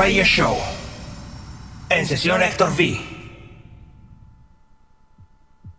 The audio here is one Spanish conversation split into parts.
Radio Show. En sesión Héctor V.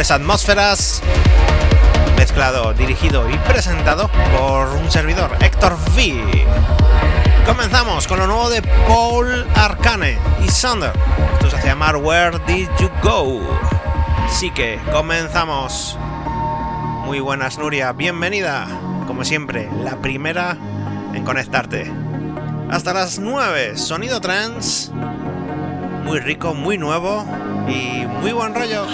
Mejores atmósferas. Mezclado, dirigido y presentado por un servidor, Héctor V. Comenzamos con lo nuevo de Paul Arcane y Sander. Esto se hace llamar Where Did You Go? Así que comenzamos. Muy buenas, Nuria. Bienvenida, como siempre, la primera en conectarte hasta las 9. Sonido trans. Muy rico, muy nuevo y muy buen rollo.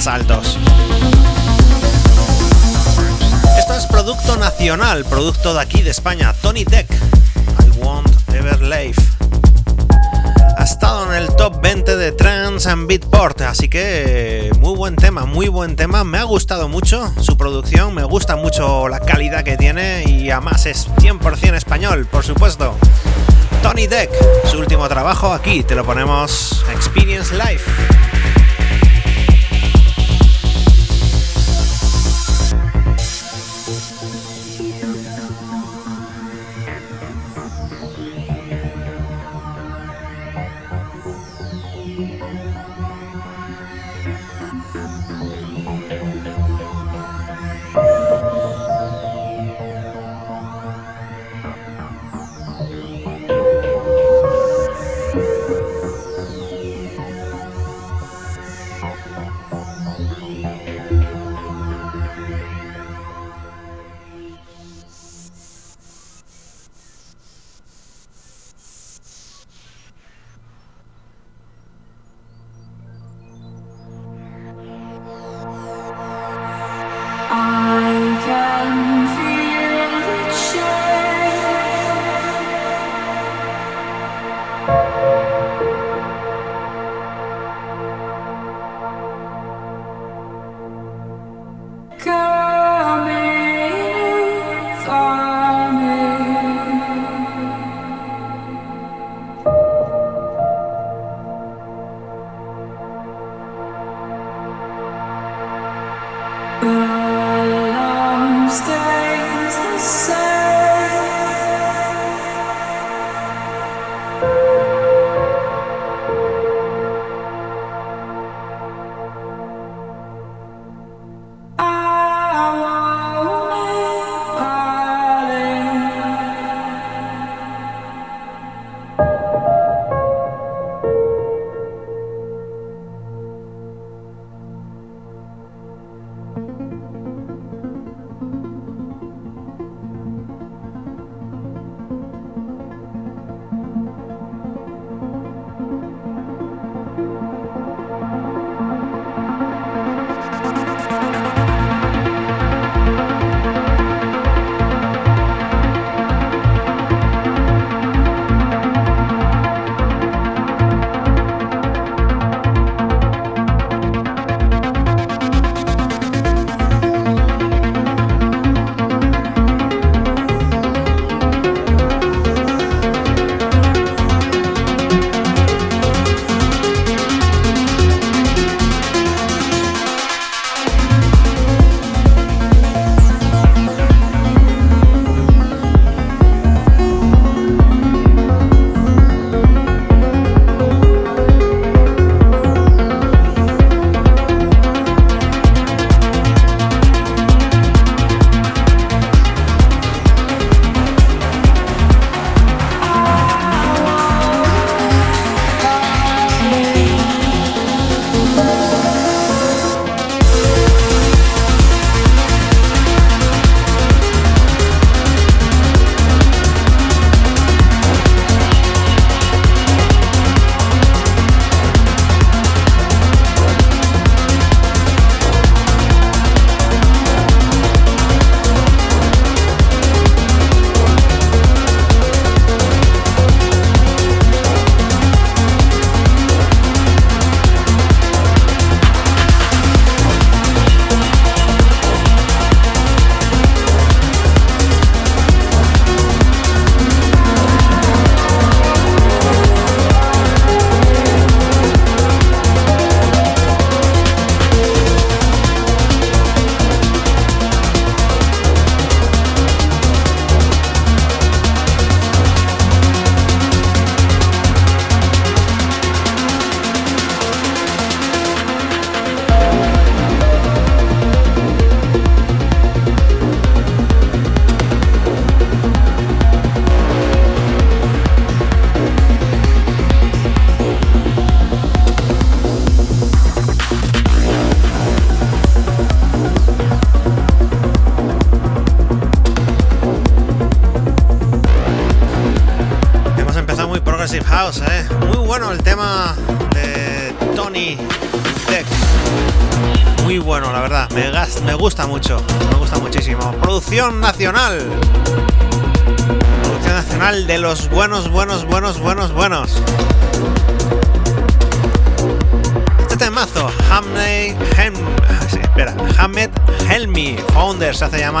Más altos. Esto es producto nacional, producto de aquí de España, Tony Tech, I Won't Ever Live. Ha estado en el top 20 de Trans and Beatport, así que muy buen tema, muy buen tema. Me ha gustado mucho su producción, me gusta mucho la calidad que tiene y además es 100% español, por supuesto. Tony Deck, su último trabajo aquí, te lo ponemos Experience Life.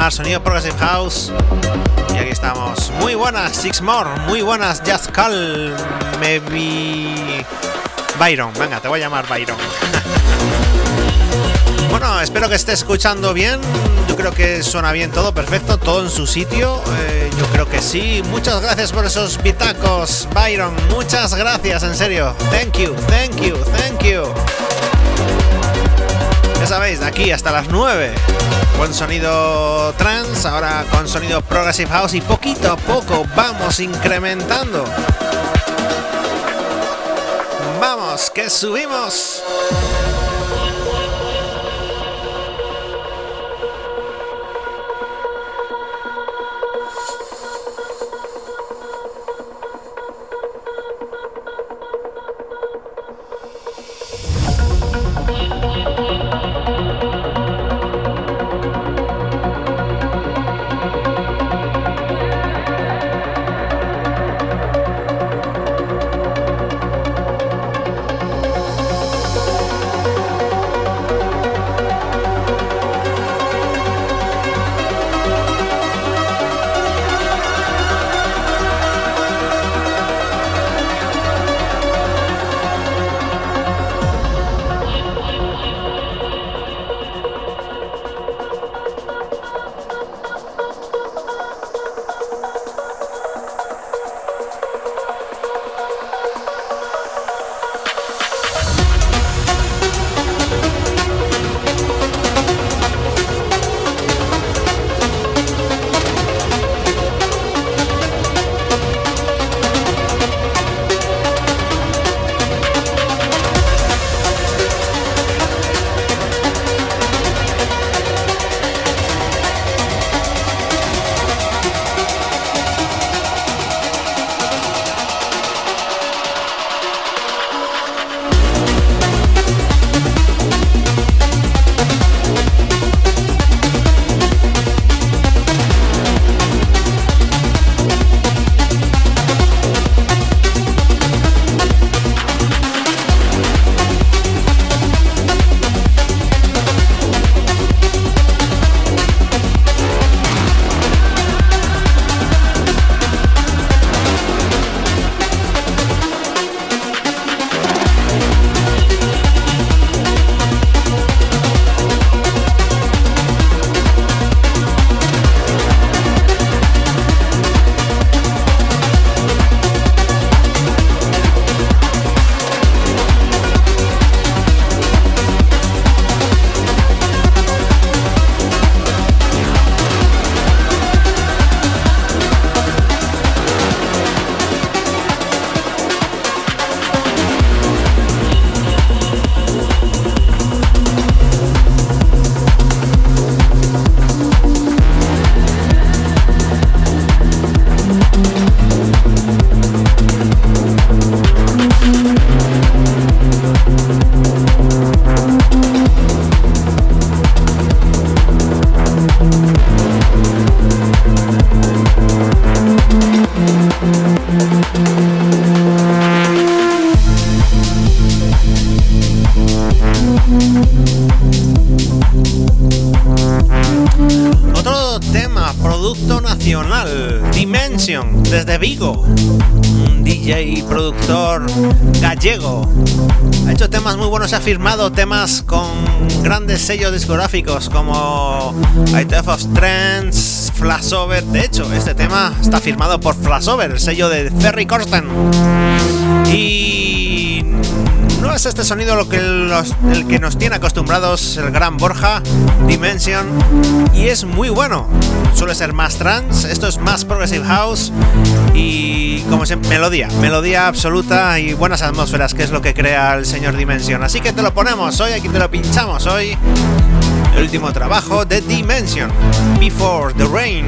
Sonido Progressive House. Y aquí estamos. Muy buenas, Six More. Muy buenas, Just Call. Maybe. Byron. Venga, te voy a llamar Byron. bueno, espero que esté escuchando bien. Yo creo que suena bien todo, perfecto, todo en su sitio. Eh, yo creo que sí. Muchas gracias por esos bitacos, Byron. Muchas gracias, en serio. Thank you, thank you, thank you. Ya sabéis, de aquí hasta las 9 con sonido trance, ahora con sonido progressive house y poquito a poco vamos incrementando. Vamos, que subimos. Ha hecho temas muy buenos, ha firmado temas con grandes sellos discográficos como ITF of Trends, Flashover. De hecho, este tema está firmado por Flashover, el sello de Ferry Corsten. Y no es este sonido lo que el que nos tiene acostumbrados el gran Borja, Dimension, y es muy bueno. Suele ser más trance, esto es más progressive house y como se melodía, melodía absoluta y buenas atmósferas, que es lo que crea el señor Dimension. Así que te lo ponemos hoy, aquí te lo pinchamos hoy. El último trabajo de Dimension, Before the Rain.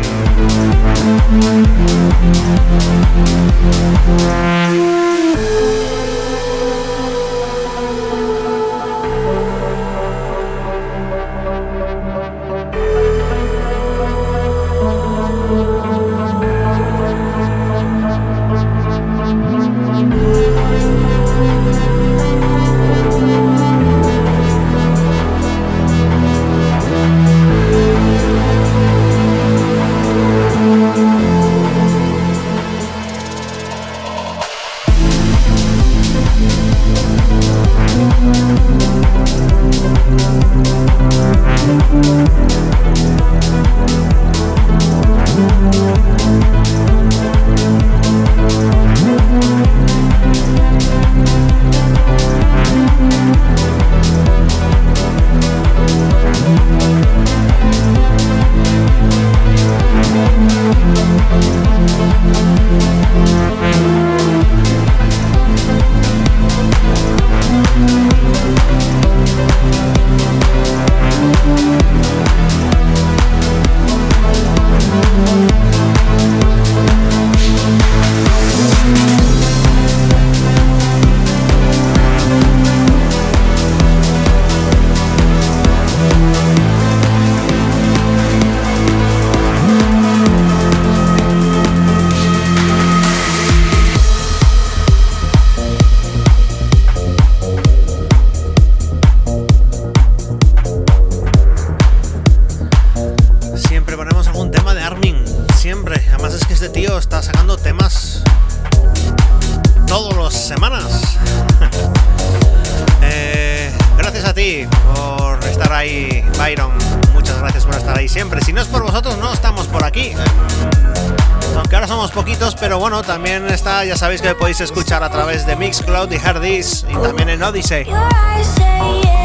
Mixcloud y Hardis y también en Odyssey.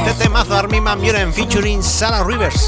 Este temazo Armin Van Buren featuring Sarah Rivers.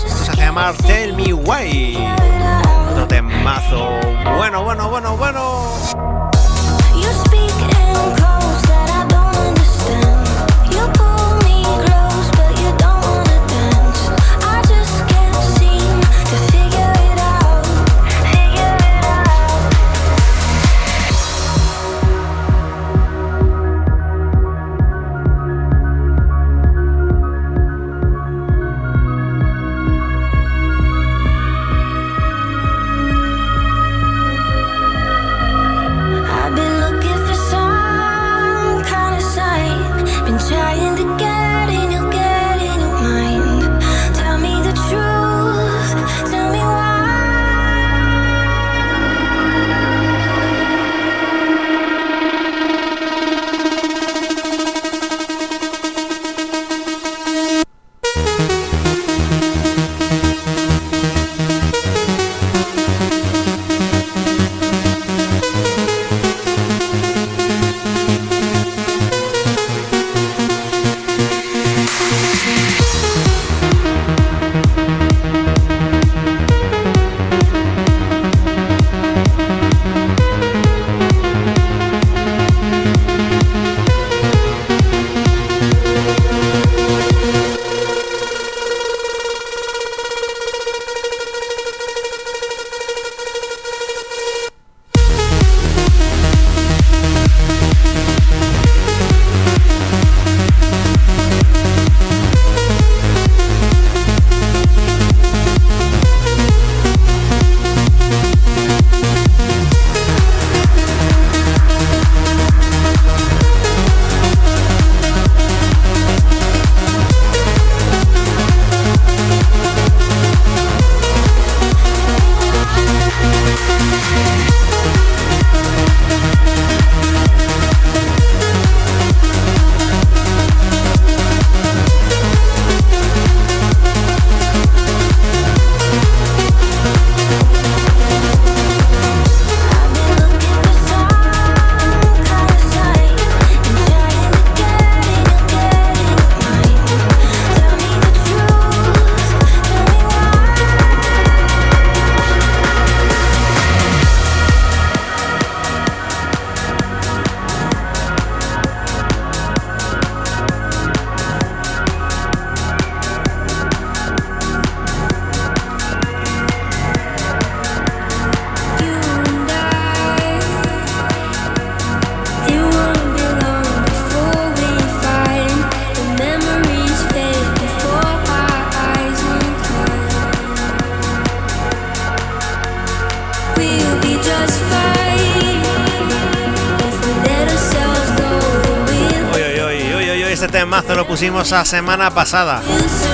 La semana pasada.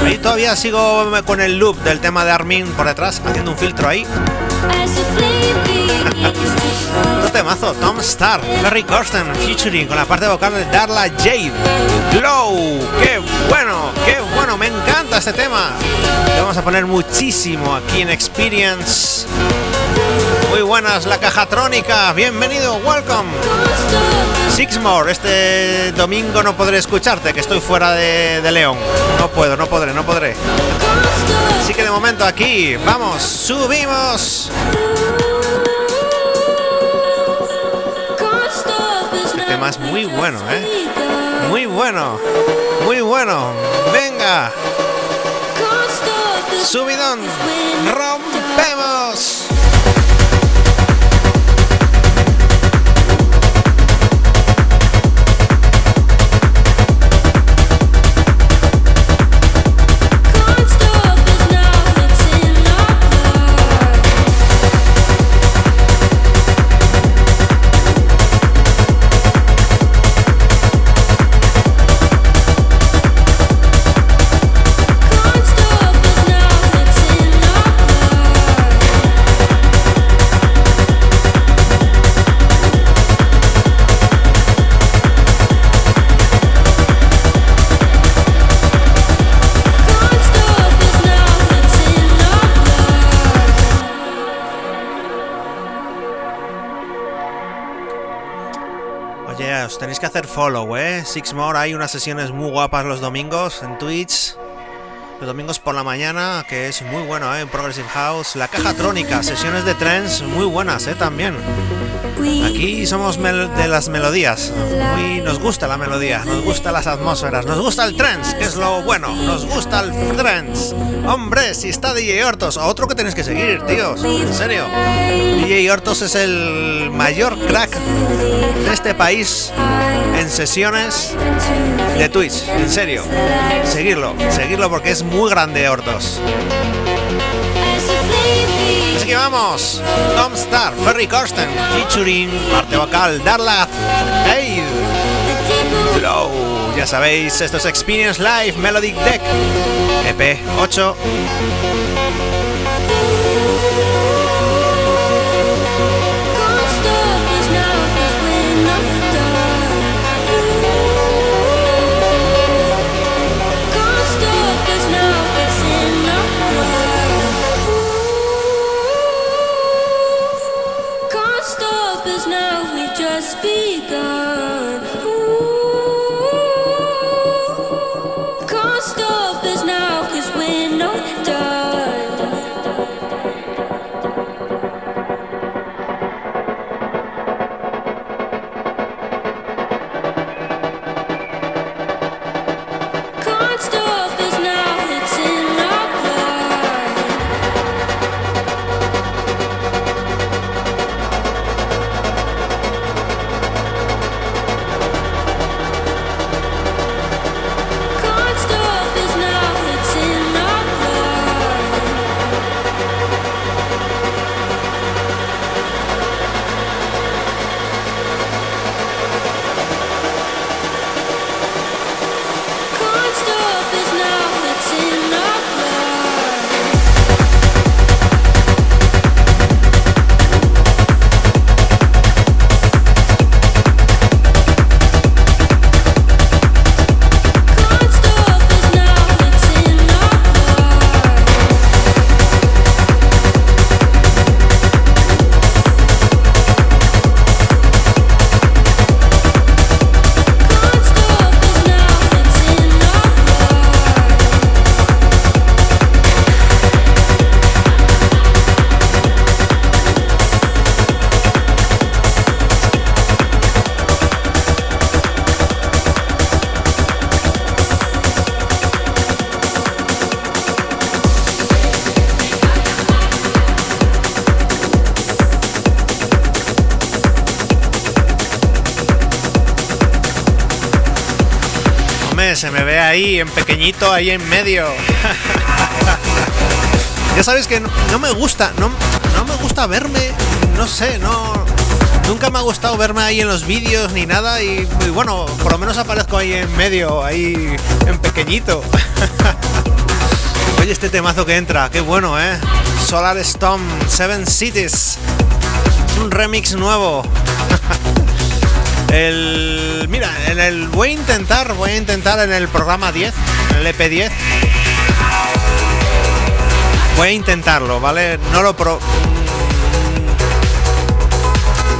Ahí todavía sigo con el loop del tema de Armin por detrás, haciendo un filtro ahí. Otro temazo, Tom Star, Ferry Corsten, featuring con la parte vocal de Darla Jade. Glow, qué bueno, qué bueno, me encanta este tema. Le vamos a poner muchísimo aquí en Experience Muy buenas, la cajatrónica. Bienvenido, welcome. Sixmore, este domingo no podré escucharte, que estoy fuera de, de León. No puedo, no podré, no podré. Así que de momento aquí, vamos, subimos. Este tema es muy bueno, ¿eh? Muy bueno, muy bueno. Venga. Subidón, rompemos. Hacer follow, ¿eh? Six More, hay unas sesiones muy guapas los domingos en Twitch. Los domingos por la mañana, que es muy bueno, ¿eh? En Progressive House. La caja trónica, sesiones de trance muy buenas, ¿eh? También. Aquí somos de las melodías. Muy, nos gusta la melodía, nos gusta las atmósferas, nos gusta el trance, que es lo bueno. Nos gusta el trance. Hombre, si está DJ Hortos, otro que tenéis que seguir, tíos. En serio. DJ Hortos es el mayor crack de este país en sesiones de Twitch. En serio. Seguirlo, seguirlo porque es muy grande Hortos. Así que vamos. Tom Star, Ferry Corsten, featuring parte vocal, Darla Hey. Flow. Ya sabéis, esto es Experience Live Melodic Deck. EP 8. Ahí en pequeñito, ahí en medio. ya sabes que no, me gusta, no, no, me gusta verme, no sé, no... Nunca me ha gustado verme ahí en los vídeos ni nada y, bueno, por lo menos aparezco ahí en medio, ahí en pequeñito. Oye, este temazo que entra, qué bueno, ¿eh? Solar Storm, Seven Cities. un remix nuevo. El, mira, en el voy a intentar, voy a intentar en el programa 10, en el EP10. Voy a intentarlo, ¿vale? No lo pro,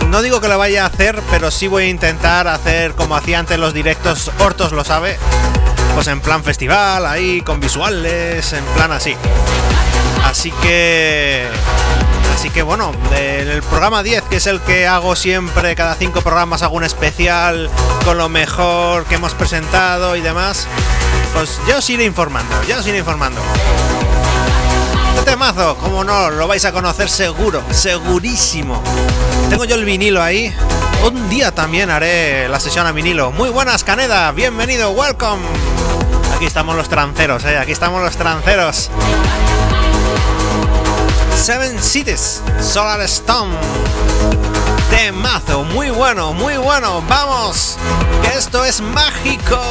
no digo que lo vaya a hacer, pero sí voy a intentar hacer como hacía antes los directos, Hortos lo sabe, pues en plan festival, ahí con visuales, en plan así. Así que... Así que bueno, en el programa 10, que es el que hago siempre, cada cinco programas hago un especial con lo mejor que hemos presentado y demás, pues ya os iré informando, ya os iré informando. Este temazo, como no, lo vais a conocer seguro, segurísimo. Tengo yo el vinilo ahí. Un día también haré la sesión a vinilo. Muy buenas, Caneda, bienvenido, welcome. Aquí estamos los tranceros, eh, aquí estamos los tranceros. Seven Cities, Solar Stone. Temazo, muy bueno, muy bueno. Vamos, que esto es mágico.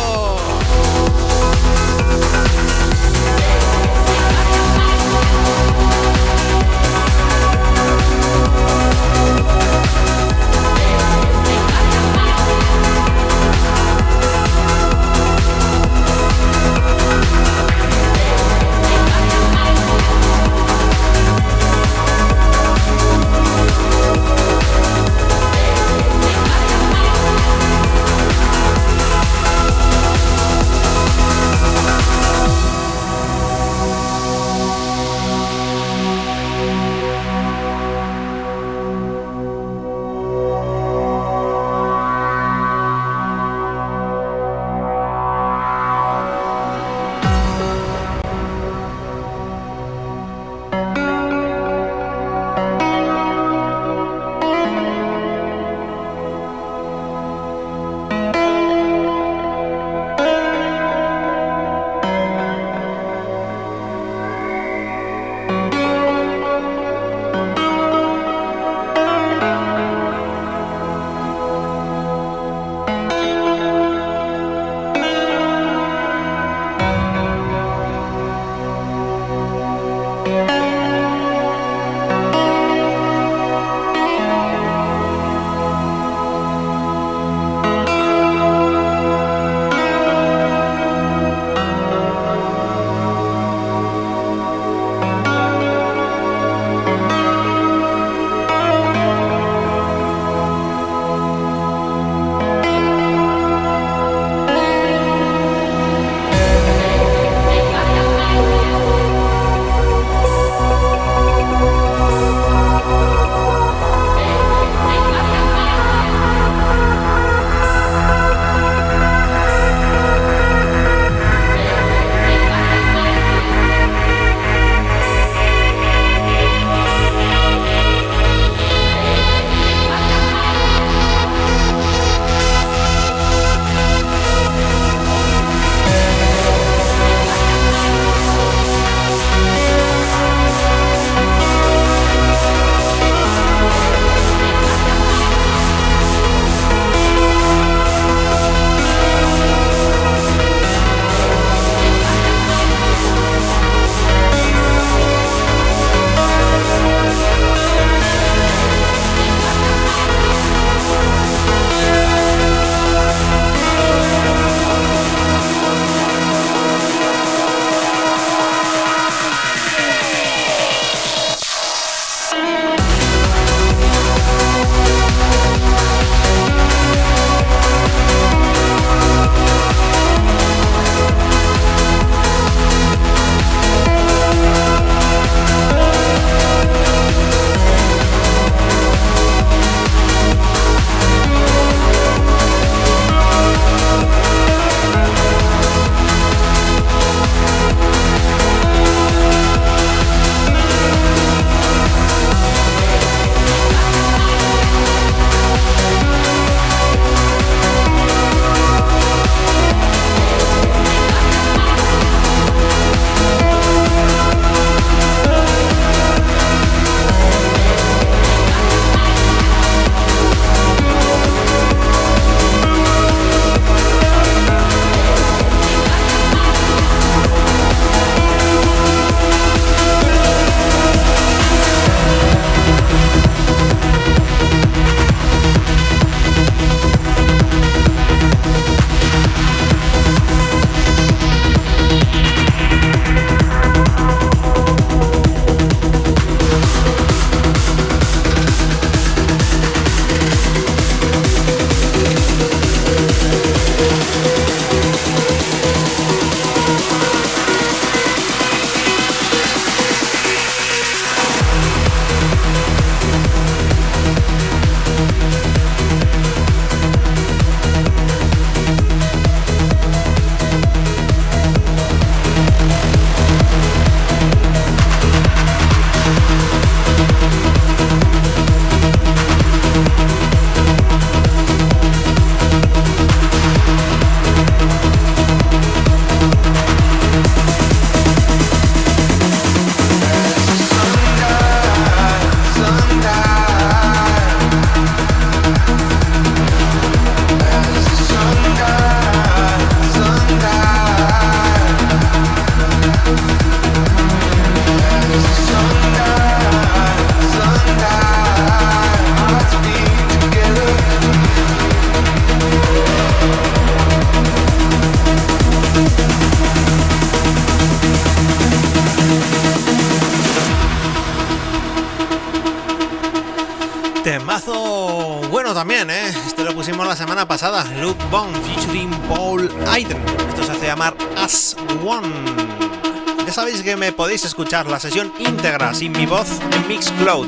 Podéis escuchar la sesión íntegra sin mi voz en Mixcloud.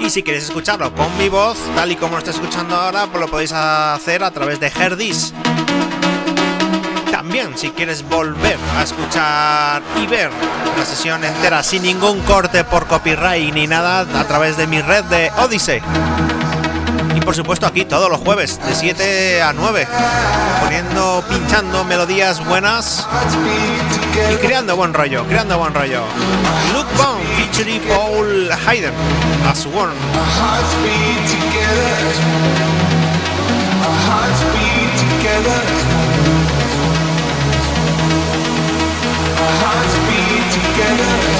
Y si queréis escucharlo con mi voz, tal y como lo estáis escuchando ahora, pues lo podéis hacer a través de Herdis. También, si quieres volver a escuchar y ver la sesión entera sin ningún corte por copyright ni nada, a través de mi red de Odyssey por supuesto aquí todos los jueves de 7 a 9, poniendo, pinchando melodías buenas y creando buen rollo, creando buen rollo. Luke Bond featuring Paul Hayden as one. No, no,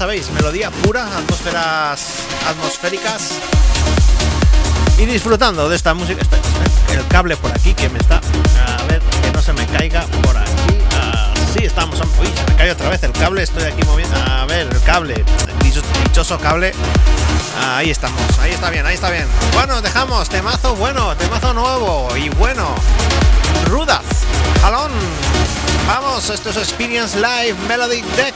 sabéis, melodía pura, atmósferas atmosféricas. Y disfrutando de esta música. El cable por aquí que me está. A ver, que no se me caiga por aquí. Así estamos. Uy, se me cae otra vez el cable. Estoy aquí moviendo. A ver, el cable. dichoso cable. Ahí estamos. Ahí está bien, ahí está bien. Bueno, dejamos. Temazo bueno, temazo nuevo y bueno. Rudas. Jalón. Vamos, esto es Experience Live Melody Deck.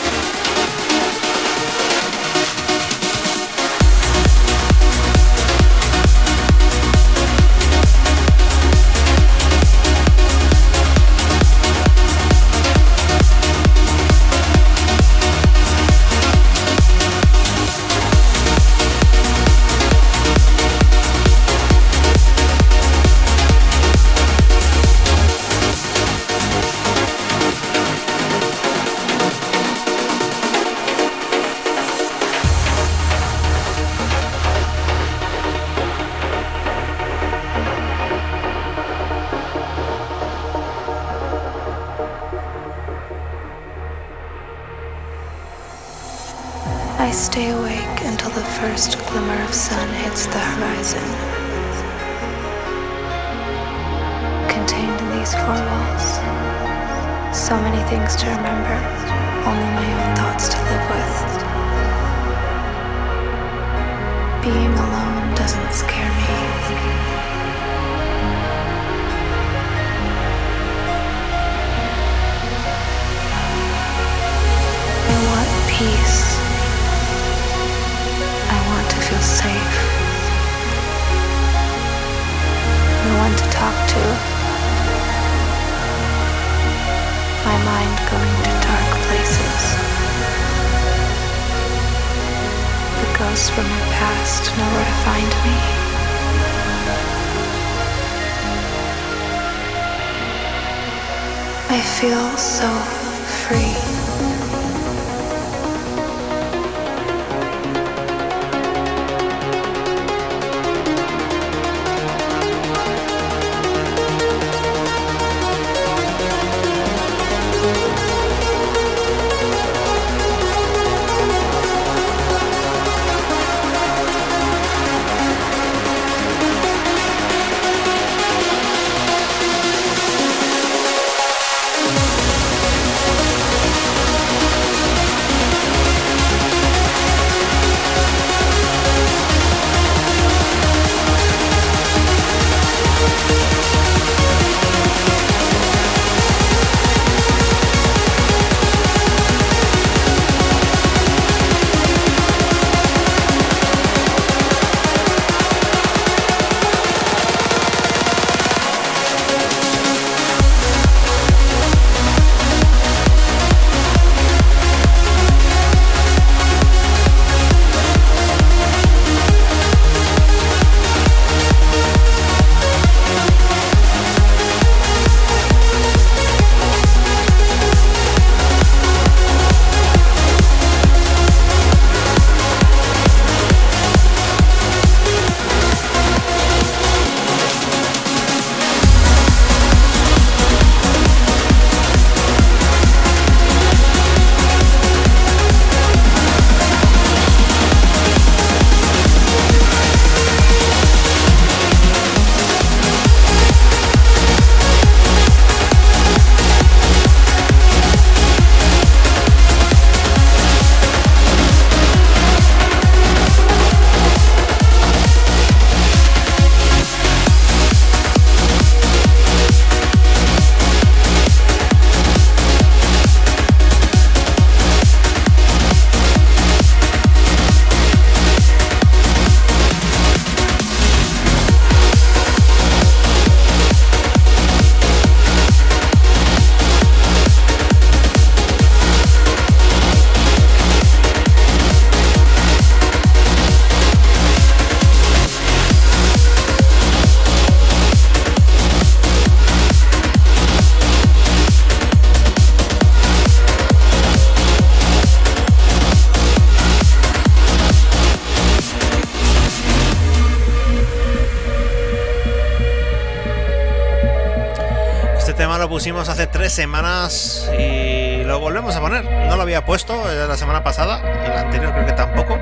Pusimos hace tres semanas y lo volvemos a poner. No lo había puesto eh, la semana pasada y la anterior creo que tampoco.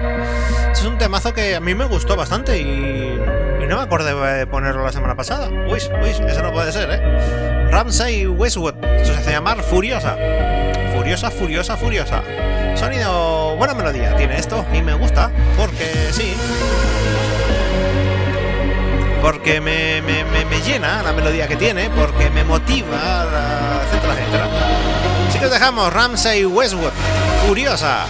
Es un temazo que a mí me gustó bastante y, y no me acordé de ponerlo la semana pasada. Uy, uy, eso no puede ser, ¿eh? Ramsay Westwood. Esto se hace llamar Furiosa. Furiosa, furiosa, furiosa. Sonido, buena melodía tiene esto y me gusta porque sí. Porque me, me, me, llena la melodía que tiene, porque me motiva, etcétera, etcétera. Así que os dejamos Ramsay Westwood, Furiosa.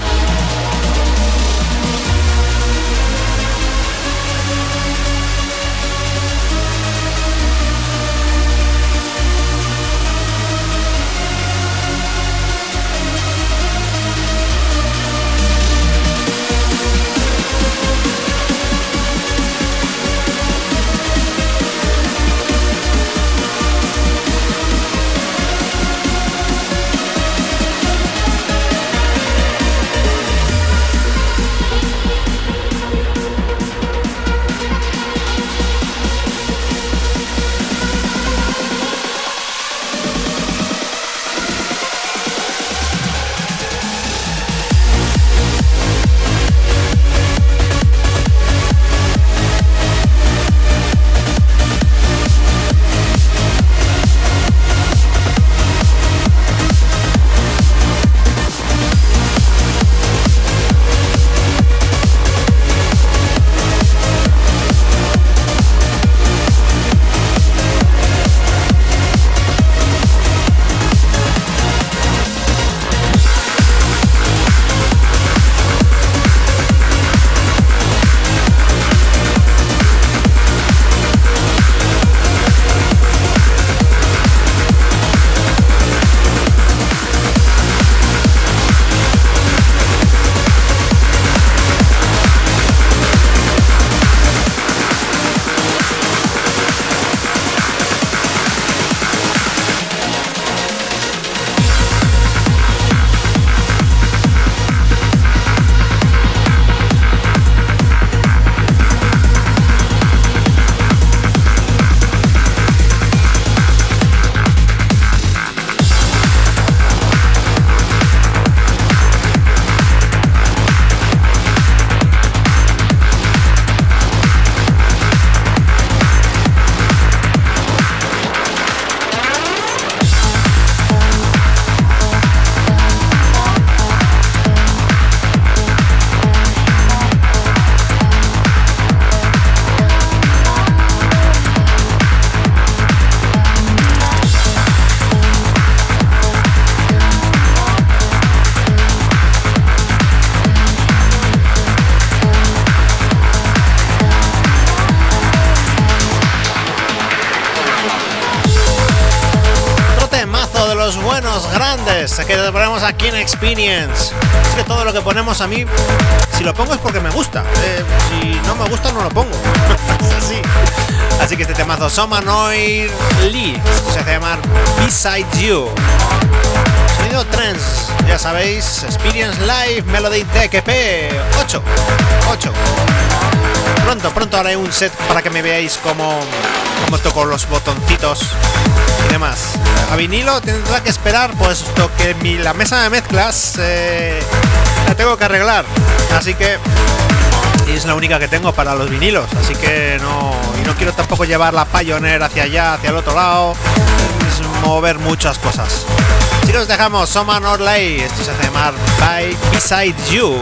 Que te ponemos aquí en Experience. Es que todo lo que ponemos a mí, si lo pongo es porque me gusta. Eh, si no me gusta, no lo pongo. así. Así que este temazo, Somanoir Lee, se hace llamar Beside You. Sonido Trends, ya sabéis, Experience Live Melody DKP 8. 8. Pronto, pronto haré un set para que me veáis cómo, cómo toco los botoncitos demás. A vinilo tendrá que esperar puesto que mi, la mesa de mezclas eh, la tengo que arreglar. Así que es la única que tengo para los vinilos. Así que no, y no quiero tampoco llevar la Pioneer hacia allá, hacia el otro lado. Mover muchas cosas. Si nos dejamos Soma Norley, esto se hace llamar By Beside You.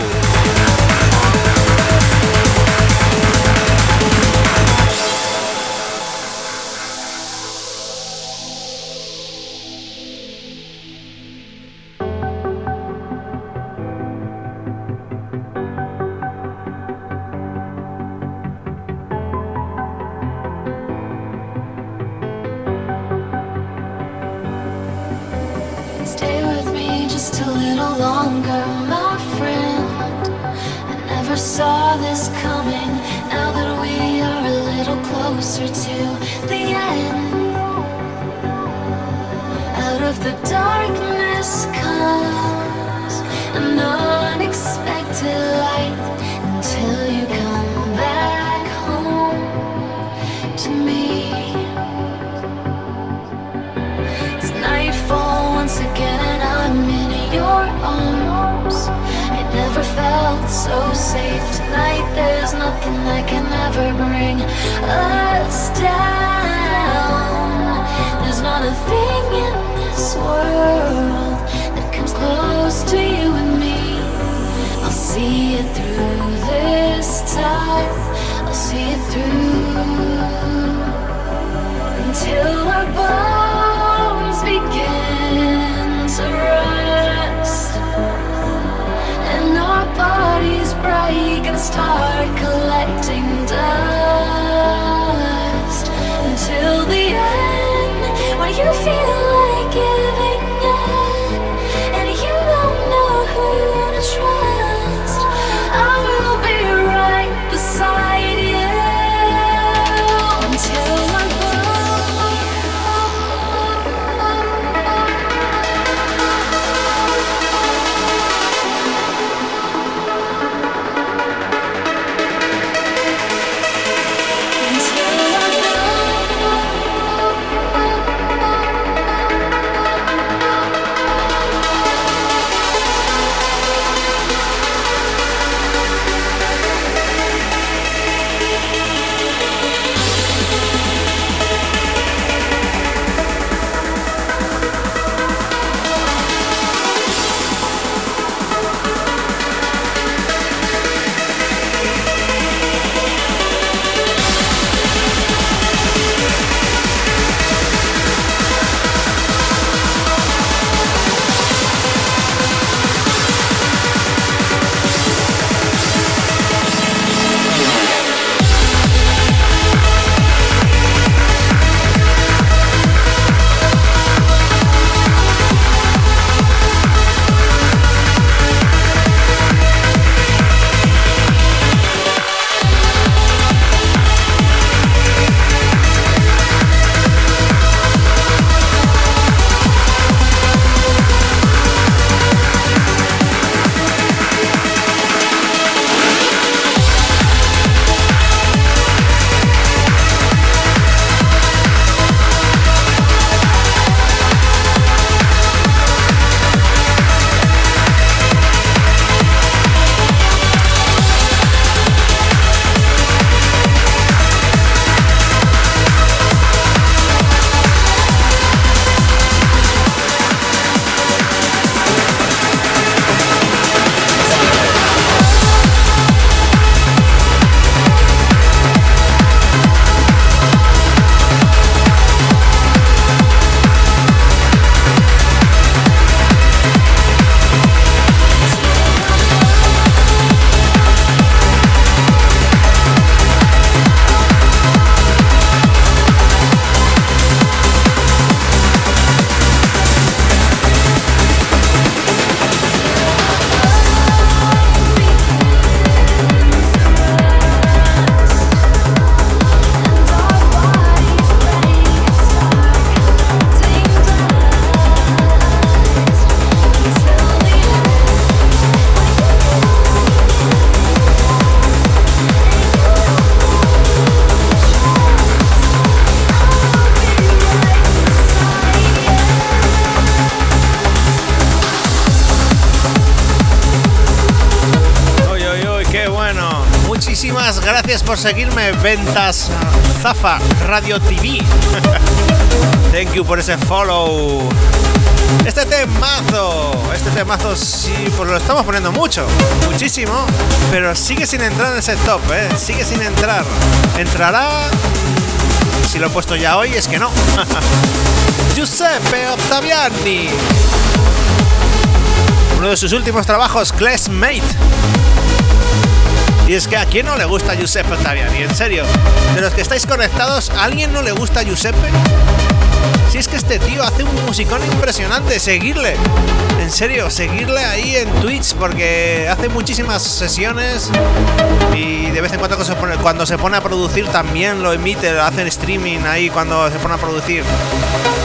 Seguirme, Ventas Zafa Radio TV. Thank you por ese follow. Este temazo, este temazo sí, pues lo estamos poniendo mucho, muchísimo, pero sigue sin entrar en ese top, ¿eh? Sigue sin entrar. ¿Entrará? Si lo he puesto ya hoy, es que no. Giuseppe Ottaviani. Uno de sus últimos trabajos, Classmate. Y es que a quién no le gusta Giuseppe Ottaviani, en serio. De los que estáis conectados, ¿a alguien no le gusta Giuseppe? Si es que este tío hace un musicón impresionante, seguirle. En serio, seguirle ahí en Twitch porque hace muchísimas sesiones y de vez en cuando cuando se pone a producir también lo emite, lo hace en streaming ahí cuando se pone a producir.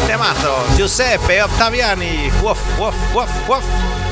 Temazo, Giuseppe Ottaviani. Woof, woof, woof, woof.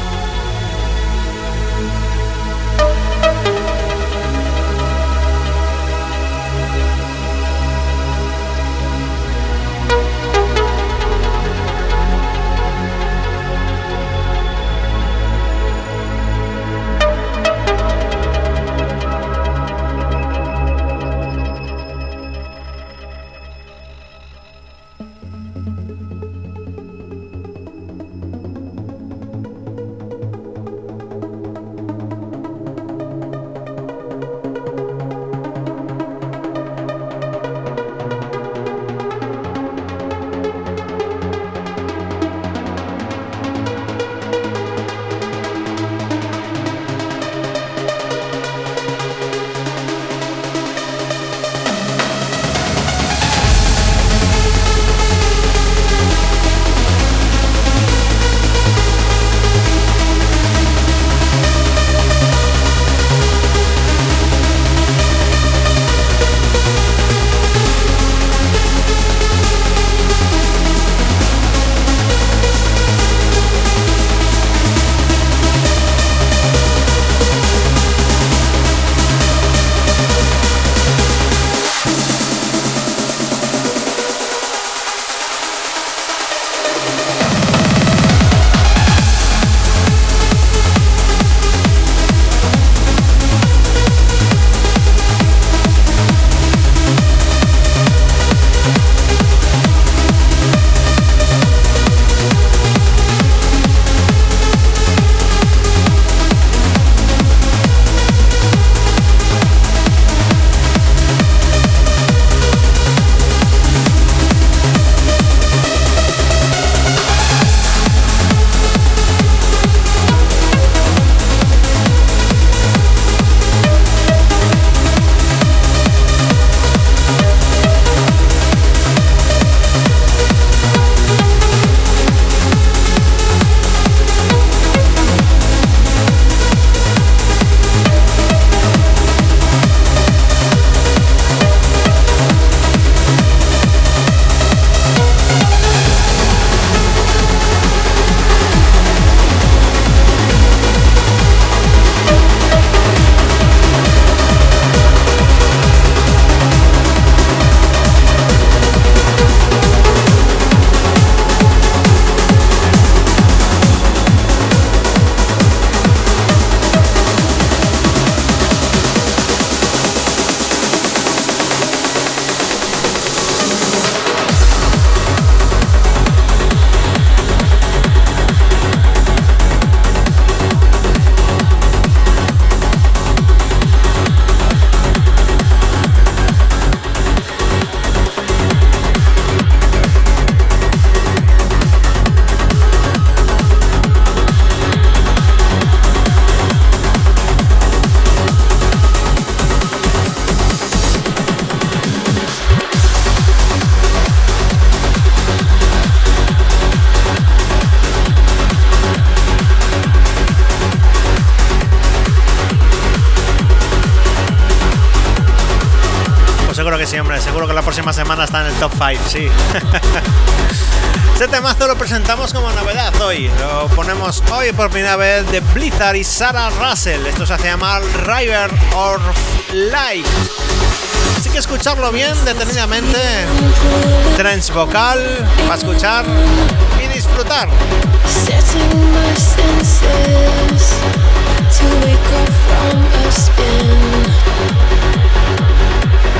Está en el top 5, sí. Este temazo lo presentamos como novedad hoy. Lo ponemos hoy por primera vez de Blizzard y Sarah Russell. Esto se hace llamar River of Light. Así que escucharlo bien, detenidamente. Trance vocal, para escuchar y disfrutar. Setting my senses to wake up from a spin.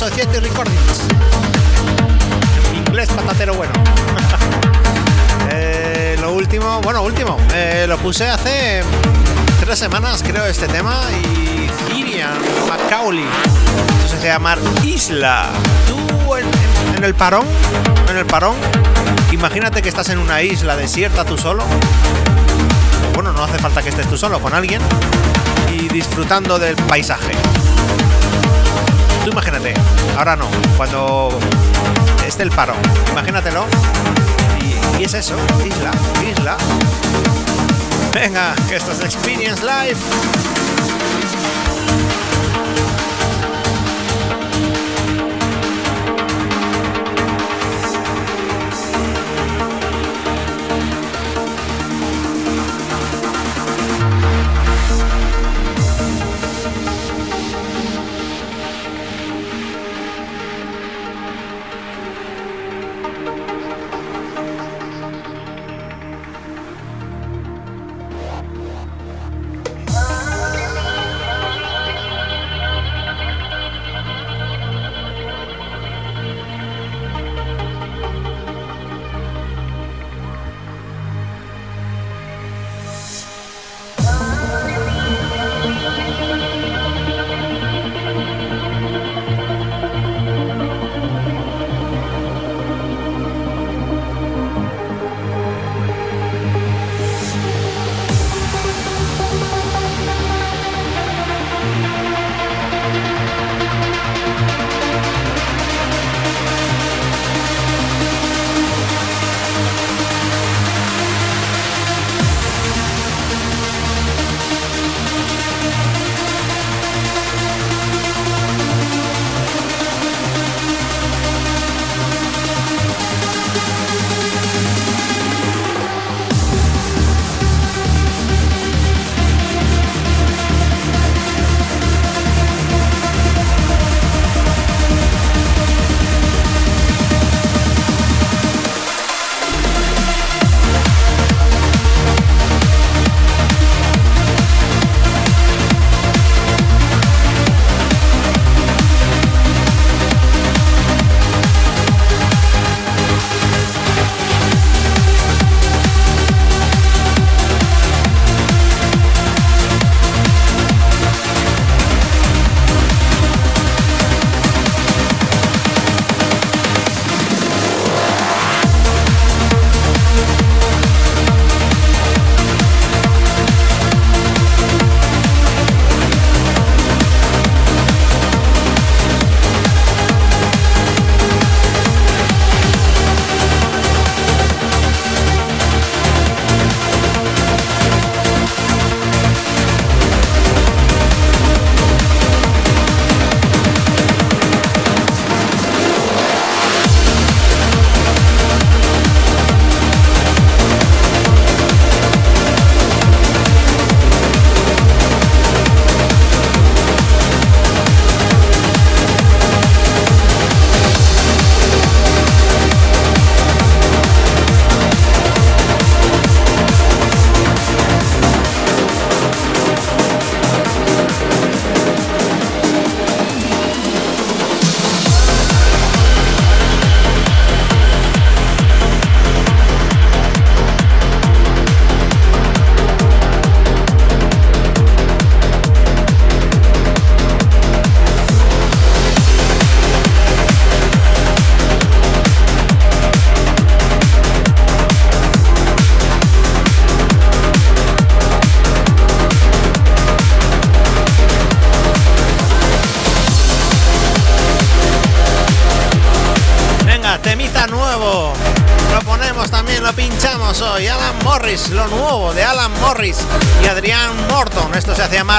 Society Recordings. Inglés patatero bueno. Eh, lo último, bueno, último, eh, lo puse hace tres semanas, creo, este tema. Y Irian Macaulay. Se llama Isla. Tú en el parón, en el parón, imagínate que estás en una isla desierta tú solo. Bueno, no hace falta que estés tú solo, con alguien y disfrutando del paisaje. Tú imagínate, ahora no, cuando esté el parón, imagínatelo. Y, es eso, isla, isla. Venga, esto es Experience Live.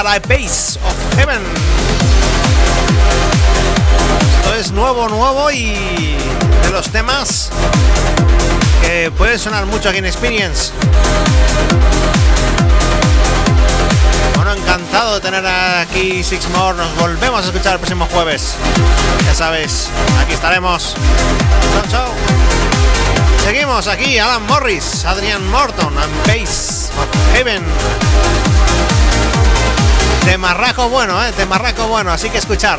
Esto se hace llamar A Pace of Heaven. Esto es nuevo, nuevo y de los temas que puede sonar mucho aquí en Experience. Bueno, encantado de tener aquí Six More. Nos volvemos a escuchar el próximo jueves. Ya sabes, aquí estaremos. Chao, chao. Seguimos aquí, Alan Morris, Adrian Morton, and Base of Heaven. De marraco bueno, ¿eh? De marraco bueno, así que escuchar.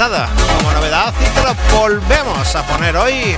Como novedad, y te lo volvemos a poner hoy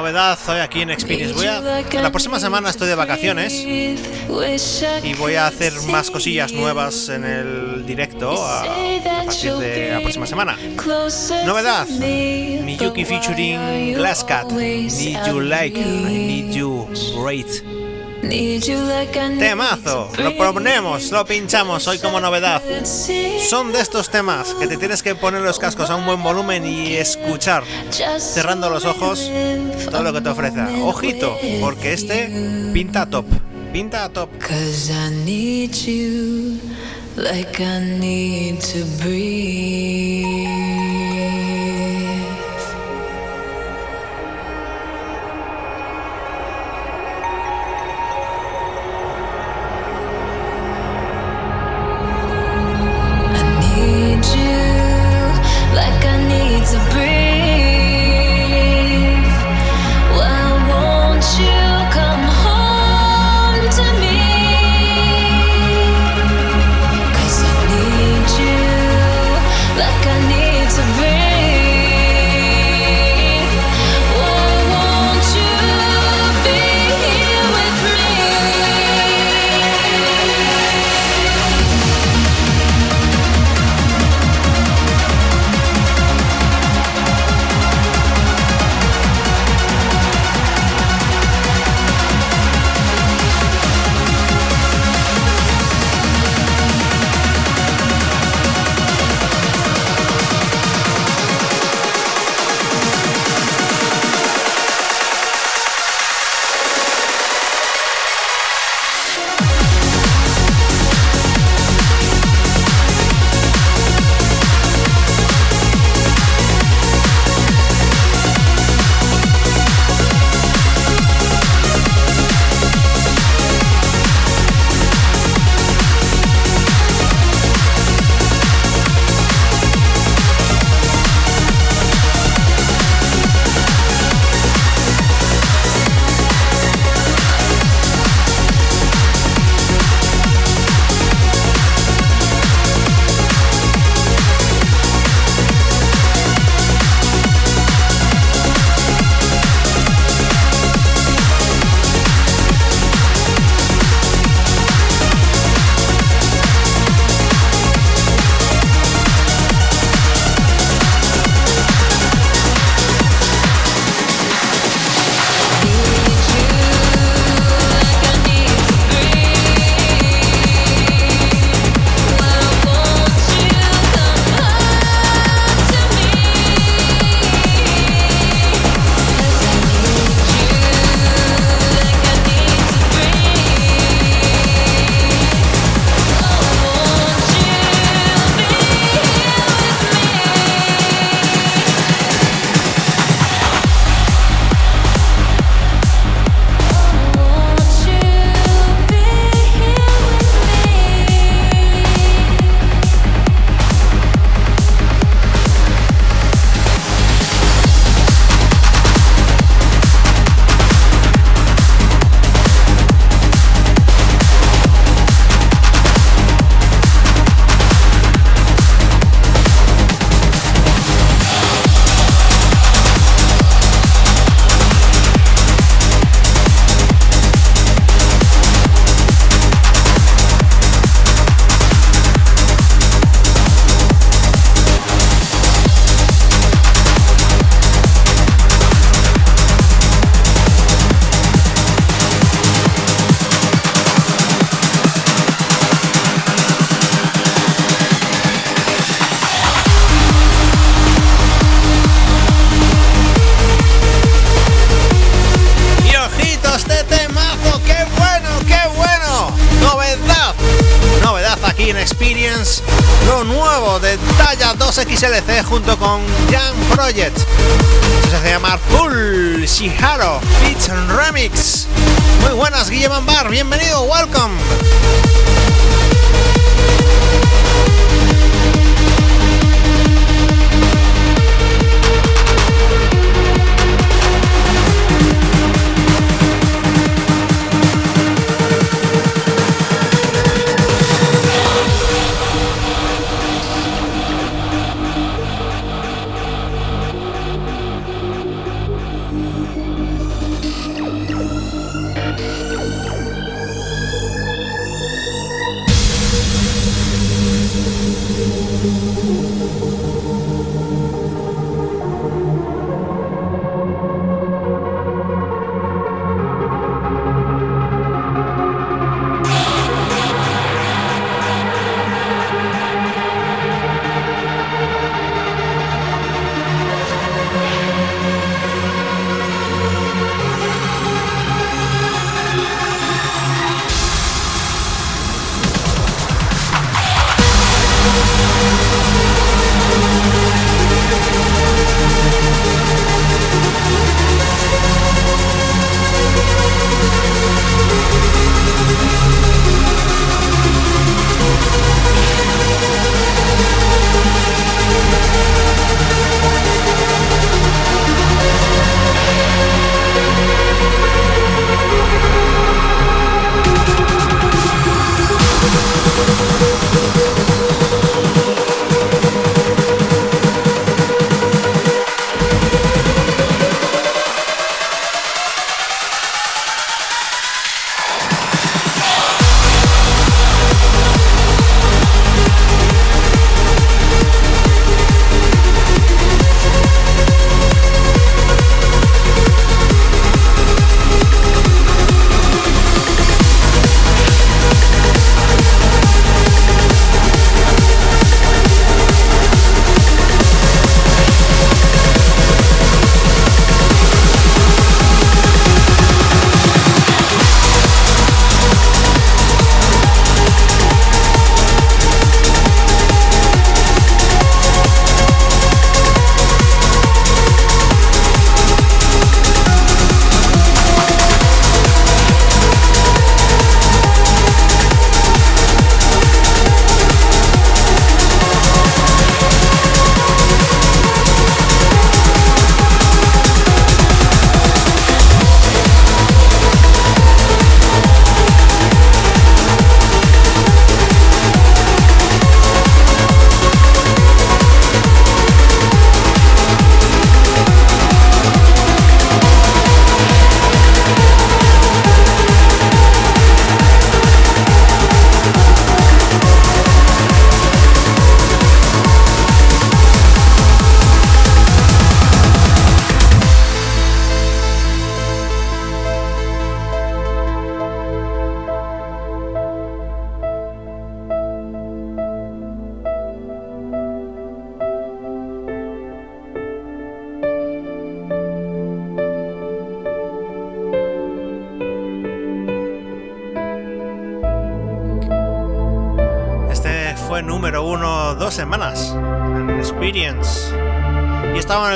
hoy aquí en Experience. Voy a, la próxima semana estoy de vacaciones y voy a hacer más cosillas nuevas en el directo a, a partir de la próxima semana. Novedad: Miyuki featuring Glasscat. Need you like, I need you great. Temazo, lo proponemos, lo pinchamos hoy como novedad. Son de estos temas que te tienes que poner los cascos a un buen volumen y escuchar, cerrando los ojos, todo lo que te ofrece. Ojito, porque este pinta top, pinta top. Like I need to breathe.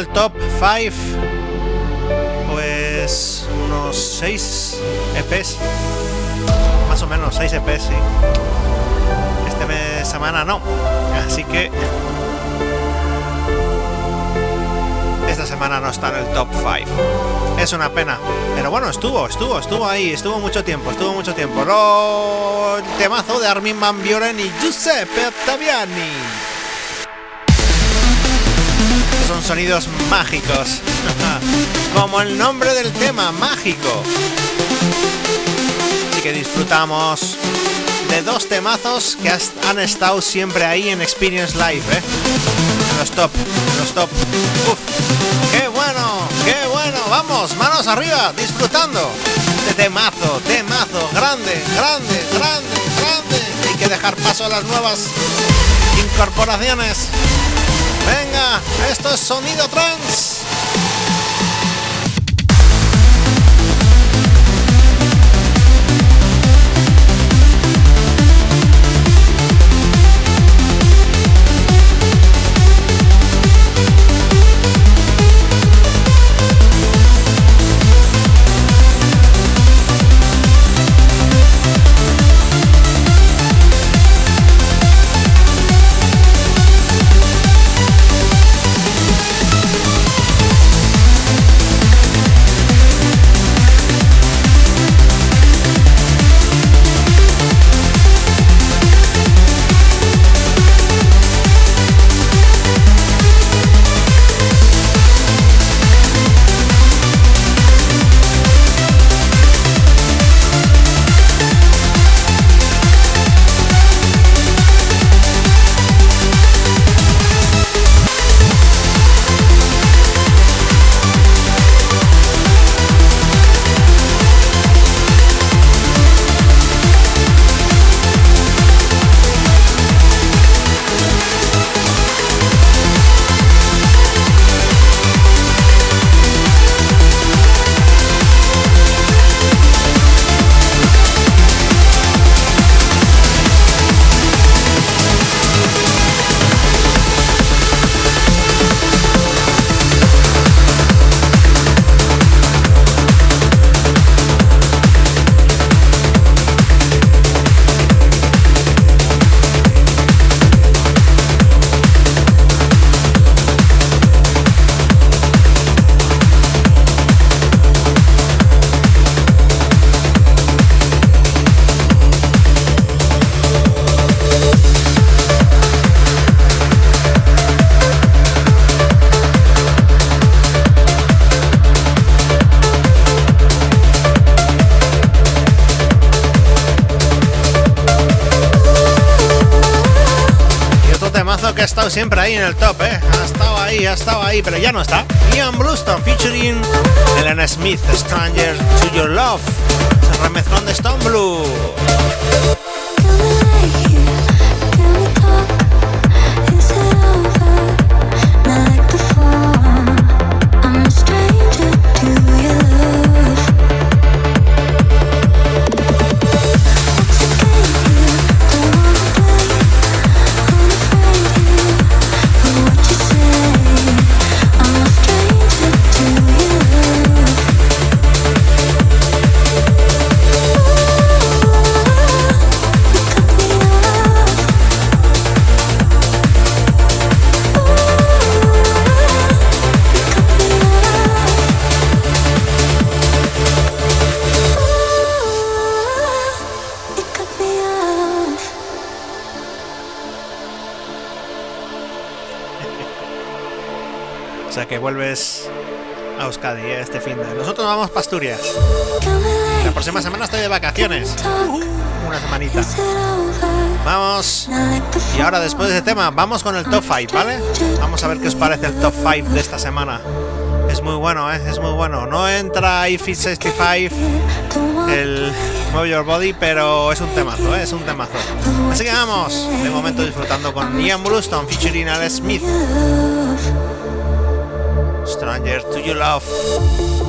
El top 5, pues unos 6 EPs. Más o menos, 6 EPs, sí. Este semana no. Así que esta semana no está en el top 5. Es una pena. Pero bueno, estuvo, estuvo, estuvo ahí, estuvo mucho tiempo, estuvo mucho tiempo. Lo... Temazo de Armin Van Buren y Giuseppe Ottaviani son sonidos mágicos. Como el nombre del tema, mágico. Así que disfrutamos de dos temazos que han estado siempre ahí en Experience Live, ¿eh? Los top, en los top. Uf, qué bueno, qué bueno. Vamos, manos arriba, disfrutando de temazo, temazo, grande, grande, grande, grande. Hay que dejar paso a las nuevas incorporaciones. Venga, esto es sonido trans. Siempre ahí en el top, ¿eh? Ha estado ahí, ha estado ahí, pero ya no está. Ian Bluestone featuring Elena Smith, Stranger to Your Love. De Stone Blue. Vuelves a Euskadi ¿eh? este fin de. Nosotros vamos para Asturias. La próxima semana estoy de vacaciones. Uh, una semanita. Vamos. Y ahora después de ese tema, vamos con el top 5, ¿vale? Vamos a ver qué os parece el top 5 de esta semana. Es muy bueno, ¿eh? Es muy bueno. No entra IFIT 65, el Move Your Body, pero es un temazo, ¿eh? Es un temazo. Así que vamos, de momento disfrutando con Ian Bluestone featuring Alex Smith. Stranger to Your Love.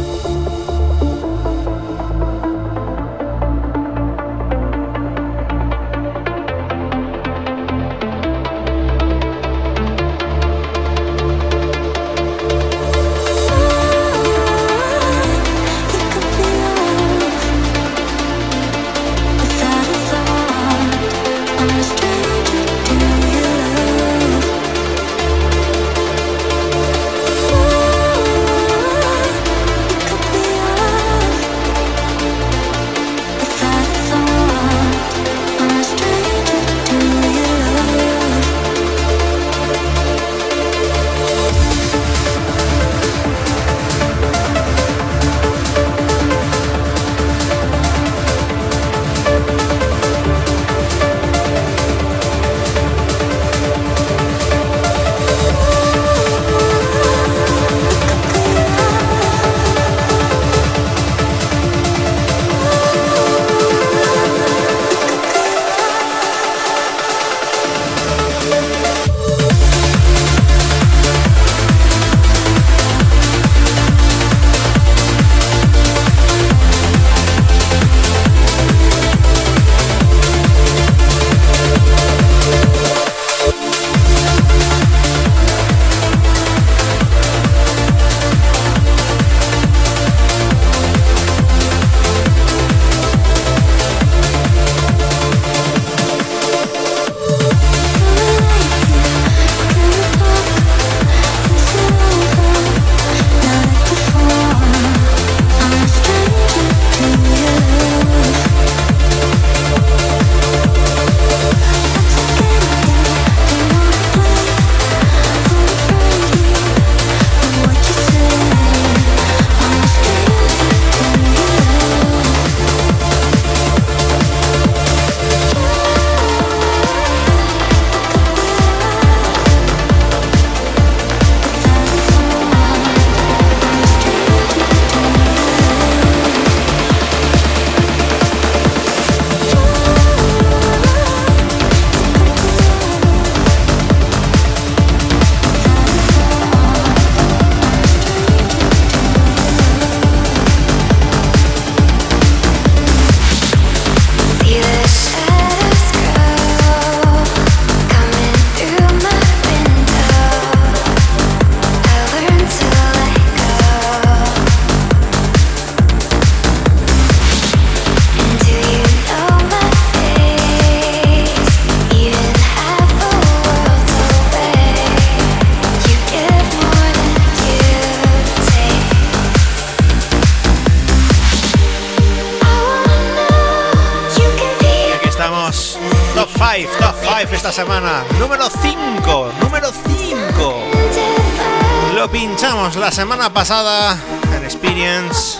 Semana pasada en Experience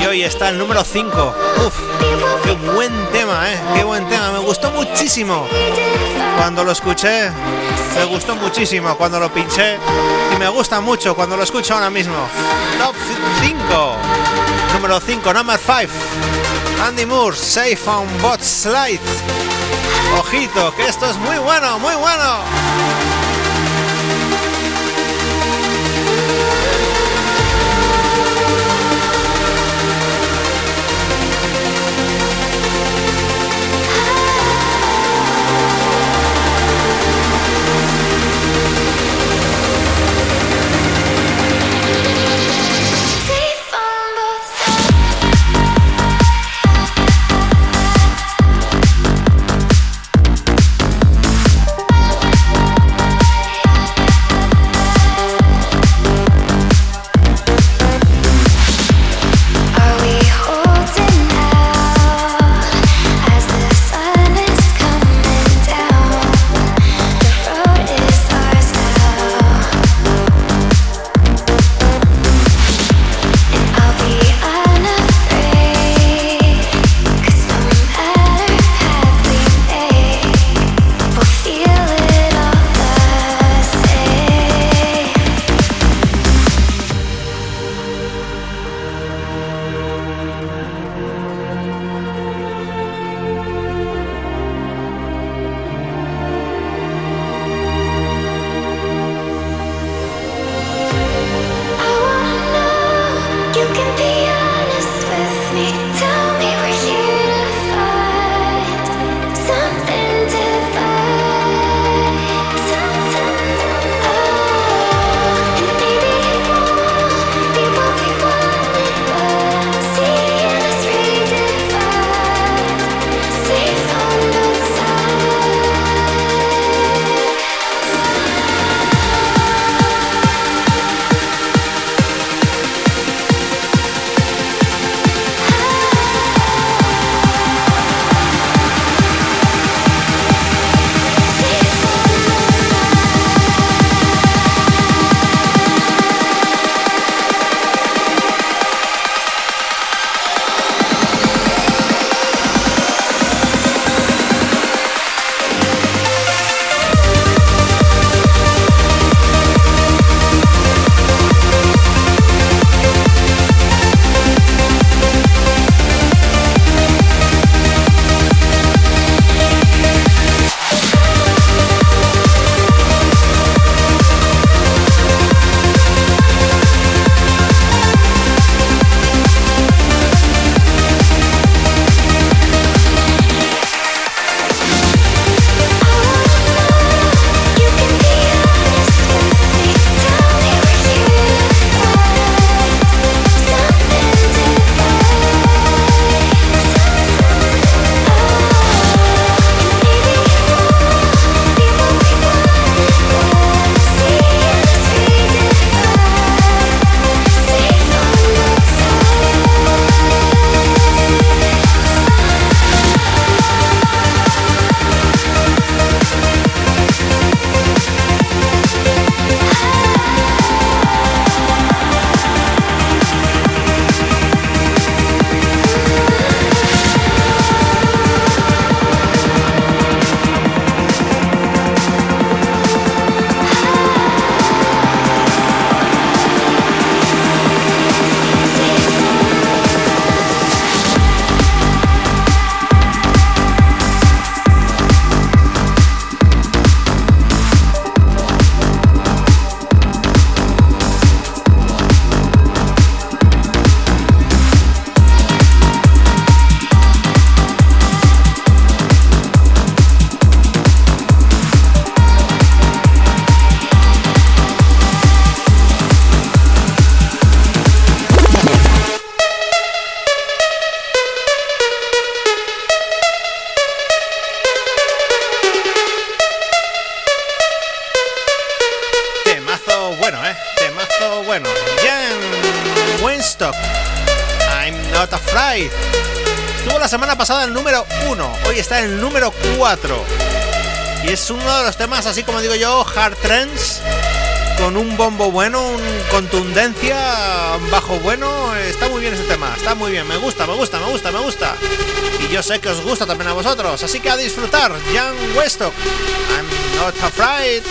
y hoy está el número 5. Uf, qué buen tema, ¿eh? Qué buen tema. Me gustó muchísimo. Cuando lo escuché, me gustó muchísimo cuando lo pinché. Y me gusta mucho cuando lo escucho ahora mismo. Top 5. Número 5, number 5. Andy Moore, Safe on Bot Slide. Ojito, que esto es muy bueno, muy bueno. Uno de los temas, así como digo yo, hard trends, con un bombo bueno, un contundencia, un bajo bueno. Está muy bien ese tema, está muy bien, me gusta, me gusta, me gusta, me gusta. Y yo sé que os gusta también a vosotros, así que a disfrutar. Jan Westock, I'm not afraid.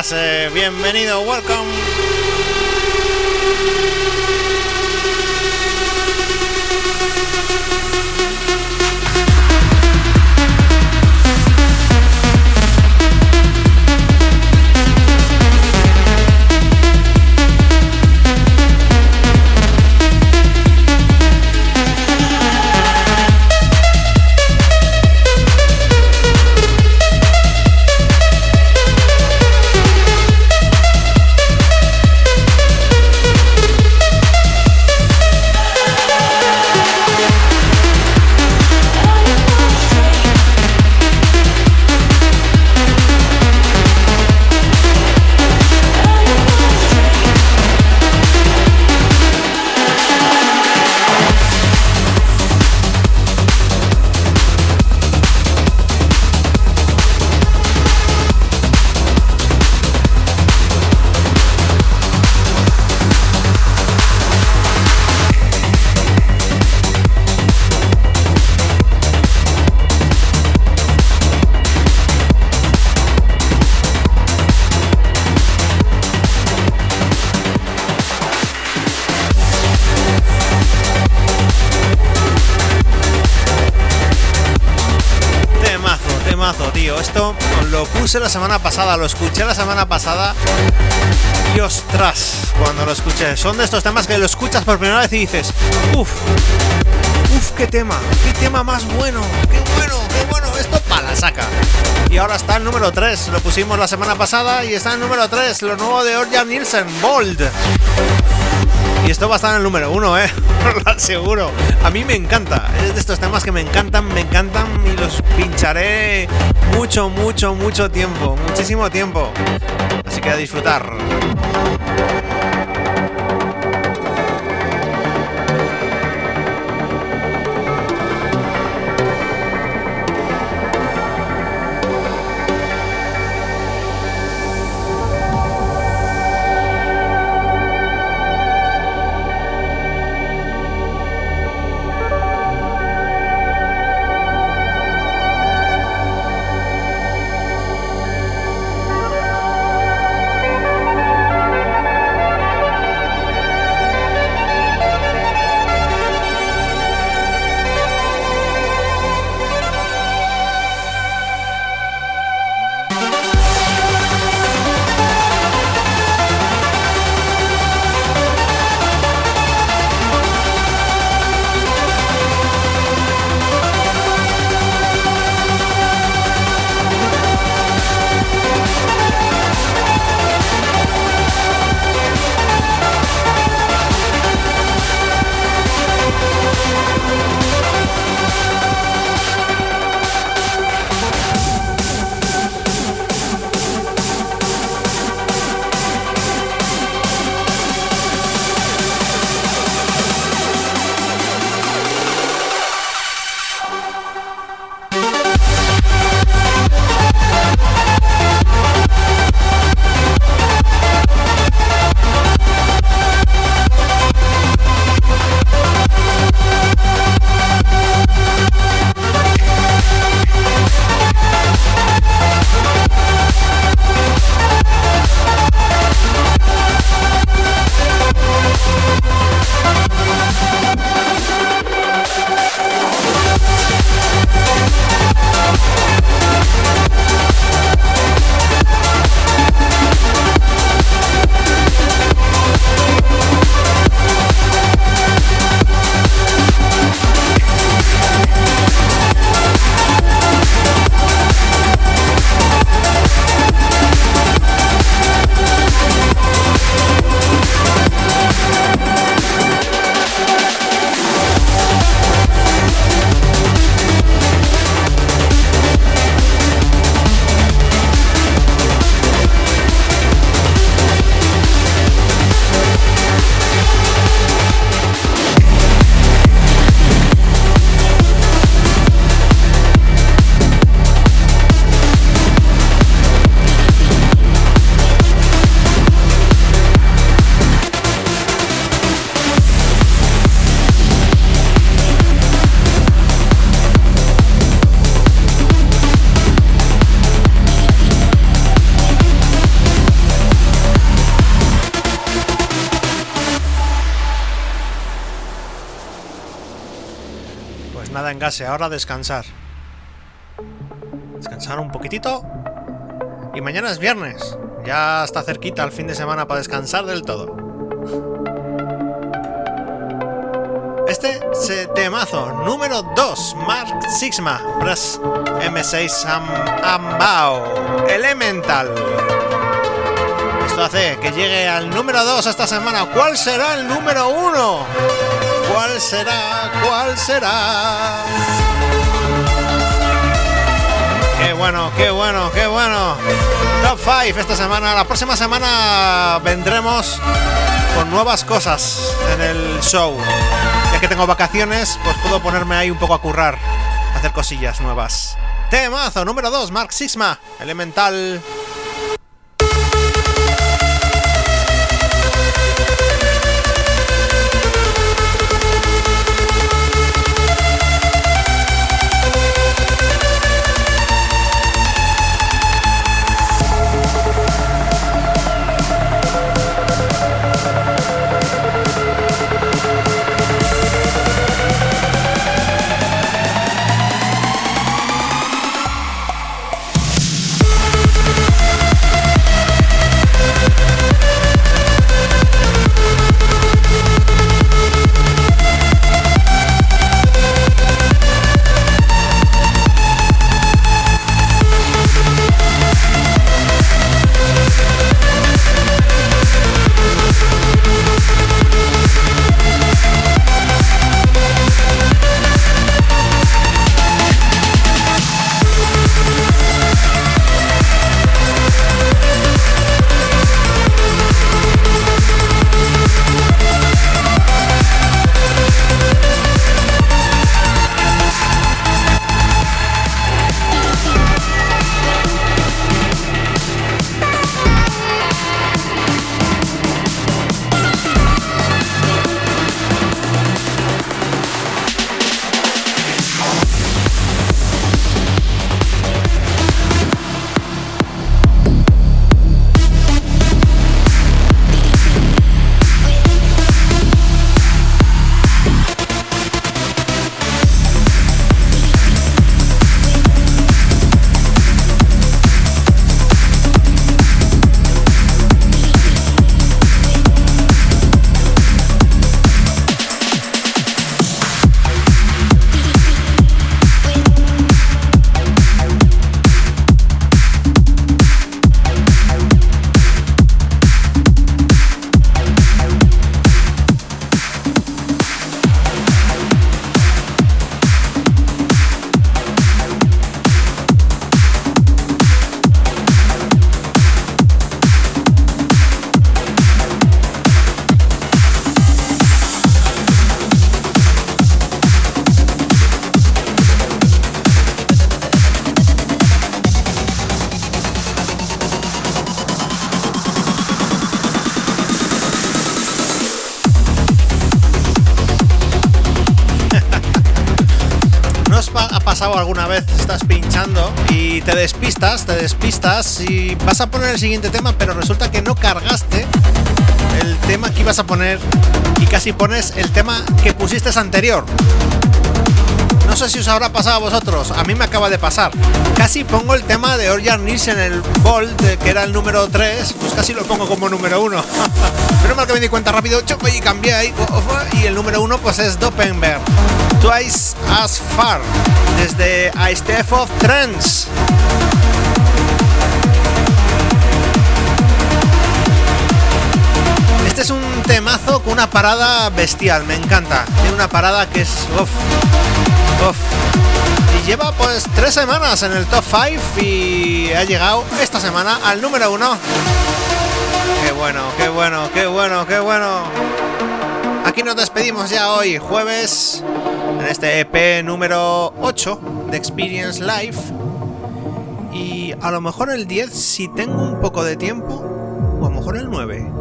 Gase, bienvenido, welcome. La semana pasada, lo escuché la semana pasada. Y ostras, cuando lo escuché. Son de estos temas que lo escuchas por primera vez y dices, uff, uff, qué tema, qué tema más bueno, qué bueno, qué bueno, esto para la saca. Y ahora está el número 3, lo pusimos la semana pasada y está el número 3, lo nuevo de Orjan Nielsen, Bold. Y esto va a estar en el número 1, eh, lo aseguro. A mí me encanta, es de estos temas que me encantan, me encantan y los pincharé mucho, mucho, mucho tiempo, muchísimo tiempo. Así que a disfrutar. Gase, ahora descansar. Descansar un poquitito. Y mañana es viernes. Ya está cerquita el fin de semana para descansar del todo. Este es temazo número 2, Mark Sigma, Press M6 Am Ambao, Elemental. Esto hace que llegue al número 2 esta semana. ¿Cuál será el número 1? ¿Cuál será? ¿Cuál será? Qué bueno, qué bueno, qué bueno. Top 5 esta semana. La próxima semana vendremos con nuevas cosas en el show. Ya que tengo vacaciones, pues puedo ponerme ahí un poco a currar, hacer cosillas nuevas. Temazo número 2, Mark Sixma, Elemental. Vas a poner el siguiente tema, pero resulta que no cargaste el tema que ibas a poner y casi pones el tema que pusiste anterior. No sé si os habrá pasado a vosotros, a mí me acaba de pasar. Casi pongo el tema de Orjan Nilsen en el Bolt, que era el número 3, pues casi lo pongo como número 1. Pero mal que me di cuenta rápido, y cambié ahí. uf, uf, Y el número 1 pues es Dopenberg. Twice as far, desde A Step of Trends. Este es un temazo con una parada bestial, me encanta. Tiene una parada que es. Uf, uf. Y lleva pues tres semanas en el top 5 y ha llegado esta semana al número 1. Qué bueno, qué bueno, qué bueno, qué bueno. Aquí nos despedimos ya hoy, jueves, en este EP número 8 de Experience Live. Y a lo mejor el 10 si tengo un poco de tiempo, o a lo mejor el 9.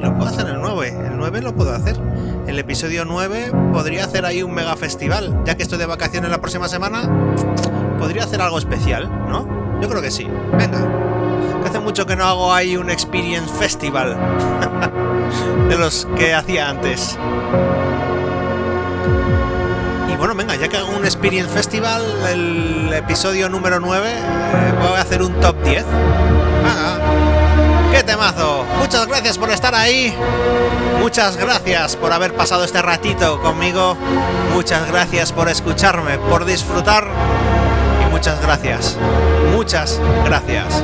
Lo puedo hacer el 9, el 9 lo puedo hacer. El episodio 9 podría hacer ahí un mega festival, ya que estoy de vacaciones la próxima semana, podría hacer algo especial, ¿no? Yo creo que sí. Venga. Que hace mucho que no hago ahí un Experience Festival de los que hacía antes. Y bueno, venga, ya que hago un Experience Festival, el episodio número 9, eh, voy a hacer un top 10. Venga. ¡Qué temazo! Muchas gracias por estar ahí. Muchas gracias por haber pasado este ratito conmigo. Muchas gracias por escucharme, por disfrutar. Y muchas gracias. Muchas gracias.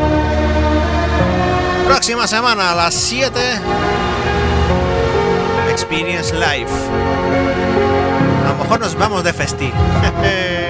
Próxima semana a las 7. Experience Live. A lo mejor nos vamos de festi.